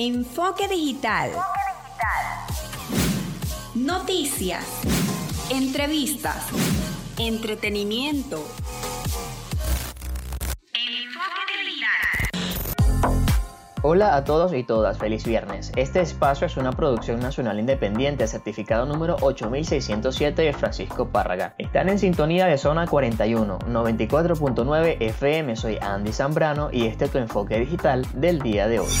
Enfoque digital. Noticias. Entrevistas. Entretenimiento. Hola a todos y todas, feliz viernes. Este espacio es una producción nacional independiente, certificado número 8607 de Francisco Párraga. Están en sintonía de zona 41, 94.9 FM. Soy Andy Zambrano y este es tu enfoque digital del día de hoy.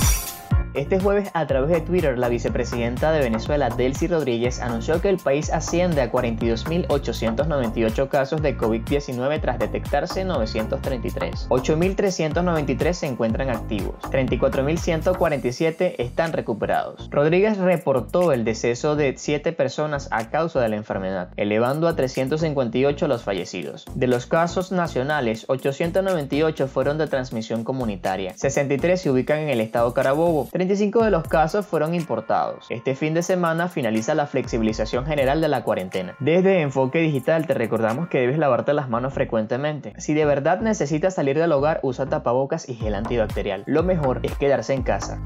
Este jueves, a través de Twitter, la vicepresidenta de Venezuela, Delcy Rodríguez, anunció que el país asciende a 42.898 casos de COVID-19 tras detectarse 933. 8.393 se encuentran activos. 34.147 están recuperados. Rodríguez reportó el deceso de 7 personas a causa de la enfermedad, elevando a 358 los fallecidos. De los casos nacionales, 898 fueron de transmisión comunitaria. 63 se ubican en el estado Carabobo. 35 de los casos fueron importados. Este fin de semana finaliza la flexibilización general de la cuarentena. Desde Enfoque Digital te recordamos que debes lavarte las manos frecuentemente. Si de verdad necesitas salir del hogar, usa tapabocas y gel antibacterial. Lo mejor es quedarse en casa.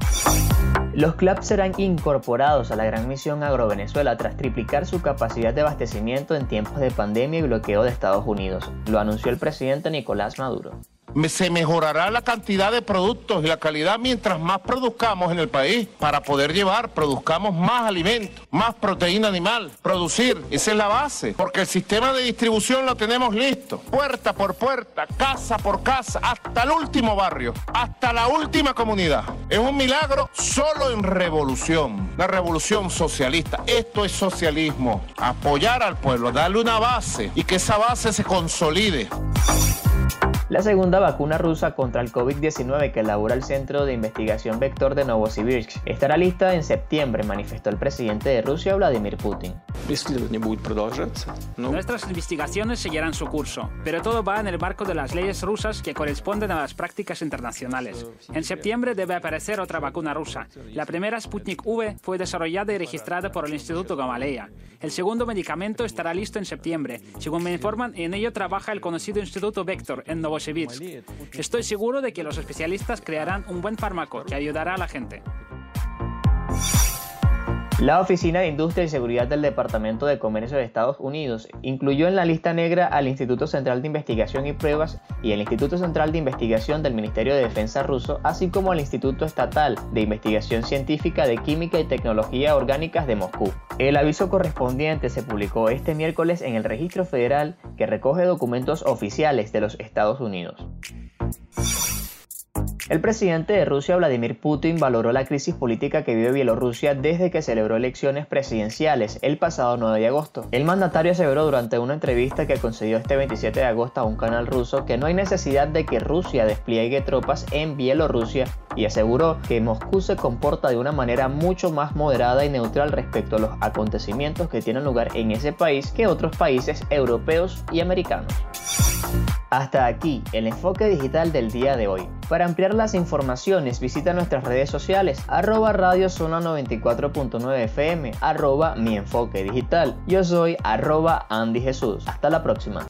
Los clubs serán incorporados a la gran misión Agrovenezuela tras triplicar su capacidad de abastecimiento en tiempos de pandemia y bloqueo de Estados Unidos, lo anunció el presidente Nicolás Maduro se mejorará la cantidad de productos y la calidad mientras más produzcamos en el país para poder llevar, produzcamos más alimentos, más proteína animal, producir, esa es la base, porque el sistema de distribución lo tenemos listo, puerta por puerta, casa por casa, hasta el último barrio, hasta la última comunidad. Es un milagro solo en revolución, la revolución socialista. Esto es socialismo, apoyar al pueblo, darle una base y que esa base se consolide. La segunda vacuna rusa contra el COVID-19 que elabora el Centro de Investigación Vector de Novosibirsk estará lista en septiembre, manifestó el presidente de Rusia, Vladimir Putin. Nuestras investigaciones seguirán su curso, pero todo va en el marco de las leyes rusas que corresponden a las prácticas internacionales. En septiembre debe aparecer otra vacuna rusa. La primera Sputnik V fue desarrollada y registrada por el Instituto Gamaleya. El segundo medicamento estará listo en septiembre. Según me informan, en ello trabaja el conocido Instituto Vector en Novosibirsk. Estoy seguro de que los especialistas crearán un buen fármaco que ayudará a la gente. La Oficina de Industria y Seguridad del Departamento de Comercio de Estados Unidos incluyó en la lista negra al Instituto Central de Investigación y Pruebas y el Instituto Central de Investigación del Ministerio de Defensa ruso, así como al Instituto Estatal de Investigación Científica de Química y Tecnología Orgánicas de Moscú. El aviso correspondiente se publicó este miércoles en el Registro Federal que recoge documentos oficiales de los Estados Unidos. El presidente de Rusia, Vladimir Putin, valoró la crisis política que vive Bielorrusia desde que celebró elecciones presidenciales el pasado 9 de agosto. El mandatario aseveró durante una entrevista que concedió este 27 de agosto a un canal ruso que no hay necesidad de que Rusia despliegue tropas en Bielorrusia y aseguró que Moscú se comporta de una manera mucho más moderada y neutral respecto a los acontecimientos que tienen lugar en ese país que otros países europeos y americanos. Hasta aquí el enfoque digital del día de hoy. Para ampliar las informaciones visita nuestras redes sociales arroba radio zona 94.9 FM arroba mi enfoque digital. Yo soy arroba Andy Jesús. Hasta la próxima.